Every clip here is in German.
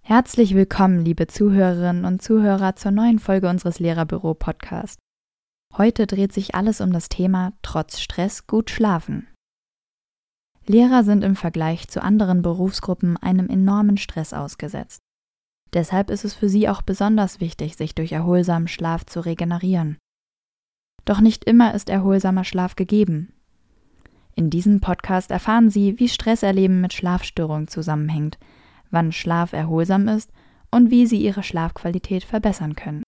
Herzlich willkommen, liebe Zuhörerinnen und Zuhörer, zur neuen Folge unseres Lehrerbüro-Podcasts. Heute dreht sich alles um das Thema Trotz Stress gut schlafen. Lehrer sind im Vergleich zu anderen Berufsgruppen einem enormen Stress ausgesetzt. Deshalb ist es für sie auch besonders wichtig, sich durch erholsamen Schlaf zu regenerieren. Doch nicht immer ist erholsamer Schlaf gegeben. In diesem Podcast erfahren Sie, wie Stresserleben mit Schlafstörungen zusammenhängt, wann Schlaf erholsam ist und wie Sie Ihre Schlafqualität verbessern können.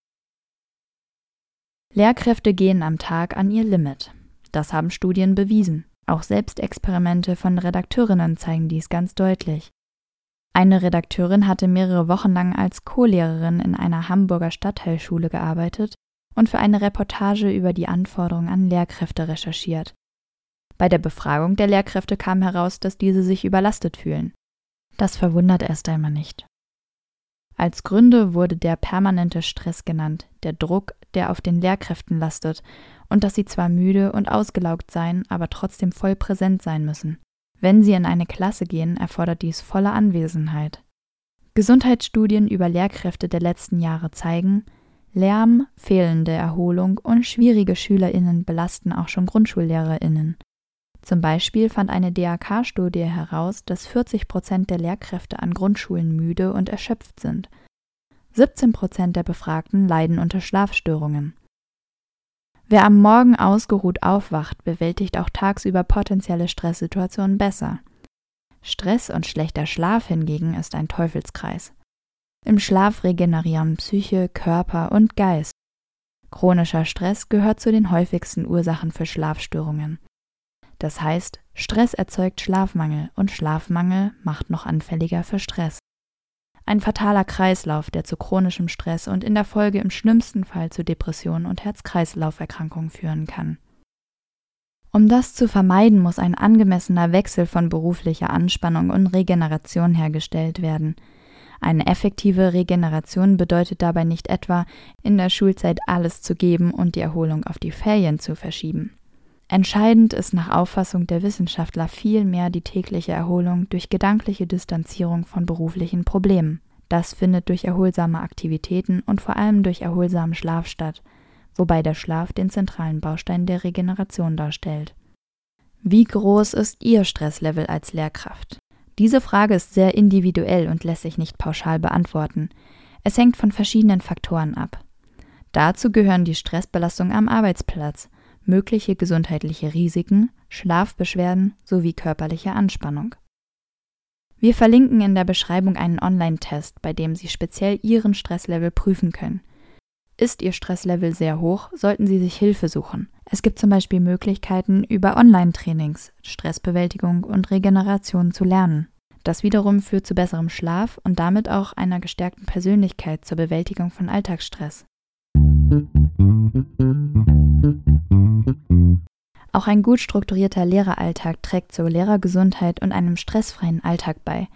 Lehrkräfte gehen am Tag an ihr Limit. Das haben Studien bewiesen. Auch Selbstexperimente von Redakteurinnen zeigen dies ganz deutlich. Eine Redakteurin hatte mehrere Wochen lang als Co-Lehrerin in einer Hamburger Stadtteilschule gearbeitet und für eine Reportage über die Anforderungen an Lehrkräfte recherchiert. Bei der Befragung der Lehrkräfte kam heraus, dass diese sich überlastet fühlen. Das verwundert erst einmal nicht. Als Gründe wurde der permanente Stress genannt, der Druck, der auf den Lehrkräften lastet, und dass sie zwar müde und ausgelaugt seien, aber trotzdem voll präsent sein müssen. Wenn sie in eine Klasse gehen, erfordert dies volle Anwesenheit. Gesundheitsstudien über Lehrkräfte der letzten Jahre zeigen, Lärm, fehlende Erholung und schwierige Schülerinnen belasten auch schon Grundschullehrerinnen. Zum Beispiel fand eine DAK-Studie heraus, dass 40 Prozent der Lehrkräfte an Grundschulen müde und erschöpft sind. 17 Prozent der Befragten leiden unter Schlafstörungen. Wer am Morgen ausgeruht aufwacht, bewältigt auch tagsüber potenzielle Stresssituationen besser. Stress und schlechter Schlaf hingegen ist ein Teufelskreis. Im Schlaf regenerieren Psyche, Körper und Geist. Chronischer Stress gehört zu den häufigsten Ursachen für Schlafstörungen. Das heißt, Stress erzeugt Schlafmangel und Schlafmangel macht noch anfälliger für Stress. Ein fataler Kreislauf, der zu chronischem Stress und in der Folge im schlimmsten Fall zu Depressionen und Herz-Kreislauf-Erkrankungen führen kann. Um das zu vermeiden, muss ein angemessener Wechsel von beruflicher Anspannung und Regeneration hergestellt werden. Eine effektive Regeneration bedeutet dabei nicht etwa, in der Schulzeit alles zu geben und die Erholung auf die Ferien zu verschieben. Entscheidend ist nach Auffassung der Wissenschaftler vielmehr die tägliche Erholung durch gedankliche Distanzierung von beruflichen Problemen. Das findet durch erholsame Aktivitäten und vor allem durch erholsamen Schlaf statt, wobei der Schlaf den zentralen Baustein der Regeneration darstellt. Wie groß ist Ihr Stresslevel als Lehrkraft? Diese Frage ist sehr individuell und lässt sich nicht pauschal beantworten. Es hängt von verschiedenen Faktoren ab. Dazu gehören die Stressbelastung am Arbeitsplatz, mögliche gesundheitliche Risiken, Schlafbeschwerden sowie körperliche Anspannung. Wir verlinken in der Beschreibung einen Online-Test, bei dem Sie speziell Ihren Stresslevel prüfen können. Ist Ihr Stresslevel sehr hoch, sollten Sie sich Hilfe suchen. Es gibt zum Beispiel Möglichkeiten, über Online-Trainings Stressbewältigung und Regeneration zu lernen. Das wiederum führt zu besserem Schlaf und damit auch einer gestärkten Persönlichkeit zur Bewältigung von Alltagsstress. Auch ein gut strukturierter Lehreralltag trägt zur Lehrergesundheit und einem stressfreien Alltag bei.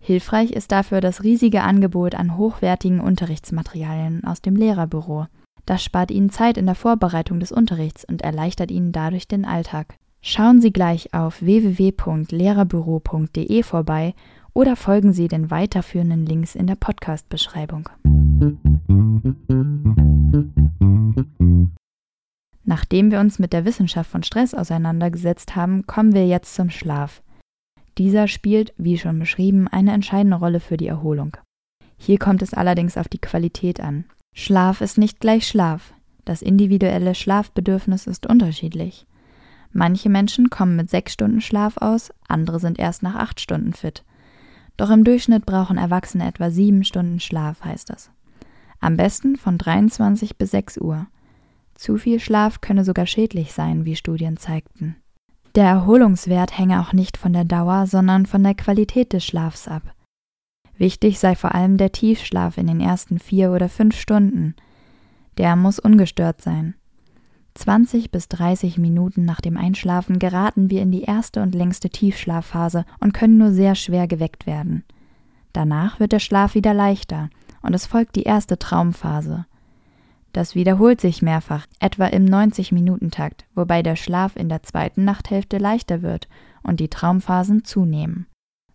Hilfreich ist dafür das riesige Angebot an hochwertigen Unterrichtsmaterialien aus dem Lehrerbüro. Das spart Ihnen Zeit in der Vorbereitung des Unterrichts und erleichtert Ihnen dadurch den Alltag. Schauen Sie gleich auf www.lehrerbüro.de vorbei oder folgen Sie den weiterführenden Links in der Podcast-Beschreibung. Nachdem wir uns mit der Wissenschaft von Stress auseinandergesetzt haben, kommen wir jetzt zum Schlaf. Dieser spielt, wie schon beschrieben, eine entscheidende Rolle für die Erholung. Hier kommt es allerdings auf die Qualität an. Schlaf ist nicht gleich Schlaf. Das individuelle Schlafbedürfnis ist unterschiedlich. Manche Menschen kommen mit sechs Stunden Schlaf aus, andere sind erst nach acht Stunden fit. Doch im Durchschnitt brauchen Erwachsene etwa sieben Stunden Schlaf, heißt es. Am besten von 23 bis 6 Uhr. Zu viel Schlaf könne sogar schädlich sein, wie Studien zeigten. Der Erholungswert hänge auch nicht von der Dauer, sondern von der Qualität des Schlafs ab. Wichtig sei vor allem der Tiefschlaf in den ersten vier oder fünf Stunden. Der muss ungestört sein. 20 bis 30 Minuten nach dem Einschlafen geraten wir in die erste und längste Tiefschlafphase und können nur sehr schwer geweckt werden. Danach wird der Schlaf wieder leichter und es folgt die erste Traumphase. Das wiederholt sich mehrfach, etwa im 90-Minuten-Takt, wobei der Schlaf in der zweiten Nachthälfte leichter wird und die Traumphasen zunehmen.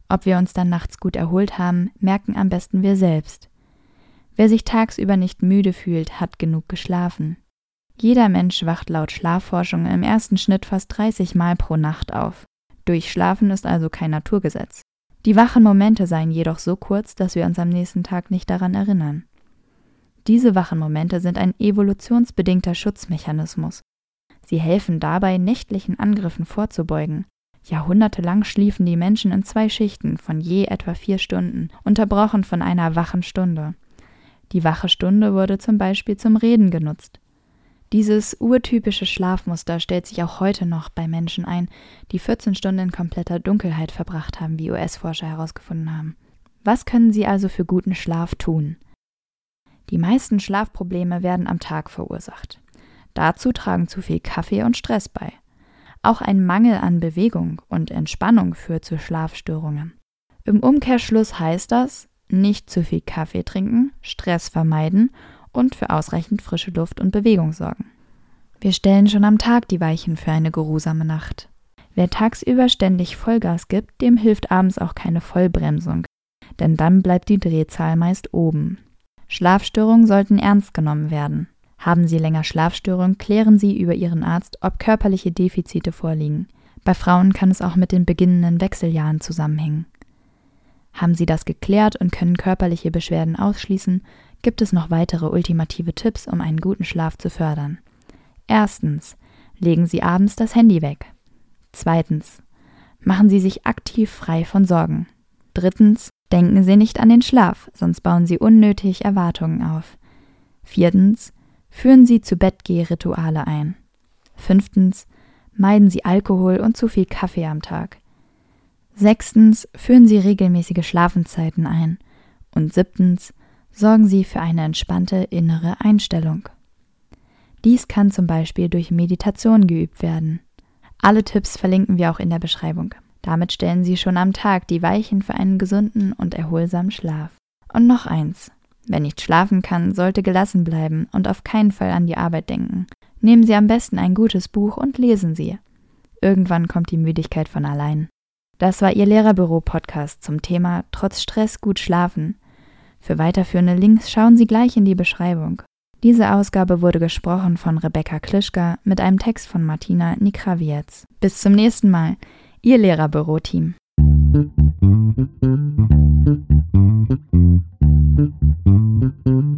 Ob wir uns dann nachts gut erholt haben, merken am besten wir selbst. Wer sich tagsüber nicht müde fühlt, hat genug geschlafen. Jeder Mensch wacht laut Schlafforschung im ersten Schnitt fast 30 Mal pro Nacht auf. Durchschlafen ist also kein Naturgesetz. Die wachen Momente seien jedoch so kurz, dass wir uns am nächsten Tag nicht daran erinnern. Diese wachen Momente sind ein evolutionsbedingter Schutzmechanismus. Sie helfen dabei, nächtlichen Angriffen vorzubeugen. Jahrhundertelang schliefen die Menschen in zwei Schichten von je etwa vier Stunden, unterbrochen von einer wachen Stunde. Die wache Stunde wurde zum Beispiel zum Reden genutzt. Dieses urtypische Schlafmuster stellt sich auch heute noch bei Menschen ein, die 14 Stunden in kompletter Dunkelheit verbracht haben, wie US-Forscher herausgefunden haben. Was können sie also für guten Schlaf tun? Die meisten Schlafprobleme werden am Tag verursacht. Dazu tragen zu viel Kaffee und Stress bei. Auch ein Mangel an Bewegung und Entspannung führt zu Schlafstörungen. Im Umkehrschluss heißt das, nicht zu viel Kaffee trinken, Stress vermeiden und für ausreichend frische Luft und Bewegung sorgen. Wir stellen schon am Tag die Weichen für eine geruhsame Nacht. Wer tagsüber ständig Vollgas gibt, dem hilft abends auch keine Vollbremsung, denn dann bleibt die Drehzahl meist oben. Schlafstörungen sollten ernst genommen werden. Haben Sie länger Schlafstörungen, klären Sie über Ihren Arzt, ob körperliche Defizite vorliegen. Bei Frauen kann es auch mit den beginnenden Wechseljahren zusammenhängen. Haben Sie das geklärt und können körperliche Beschwerden ausschließen, gibt es noch weitere ultimative Tipps, um einen guten Schlaf zu fördern. Erstens. Legen Sie abends das Handy weg. Zweitens. Machen Sie sich aktiv frei von Sorgen. Drittens. Denken Sie nicht an den Schlaf, sonst bauen Sie unnötig Erwartungen auf. Viertens. Führen Sie zu Bettgehrituale ein. Fünftens. Meiden Sie Alkohol und zu viel Kaffee am Tag. Sechstens. Führen Sie regelmäßige Schlafenszeiten ein. Und siebtens sorgen Sie für eine entspannte innere Einstellung. Dies kann zum Beispiel durch Meditation geübt werden. Alle Tipps verlinken wir auch in der Beschreibung. Damit stellen Sie schon am Tag die Weichen für einen gesunden und erholsamen Schlaf. Und noch eins. Wer nicht schlafen kann, sollte gelassen bleiben und auf keinen Fall an die Arbeit denken. Nehmen Sie am besten ein gutes Buch und lesen Sie. Irgendwann kommt die Müdigkeit von allein. Das war Ihr Lehrerbüro-Podcast zum Thema Trotz Stress gut schlafen. Für weiterführende Links schauen Sie gleich in die Beschreibung. Diese Ausgabe wurde gesprochen von Rebecca Klischka mit einem Text von Martina Nikrawiec. Bis zum nächsten Mal, Ihr Lehrerbüro-Team. You.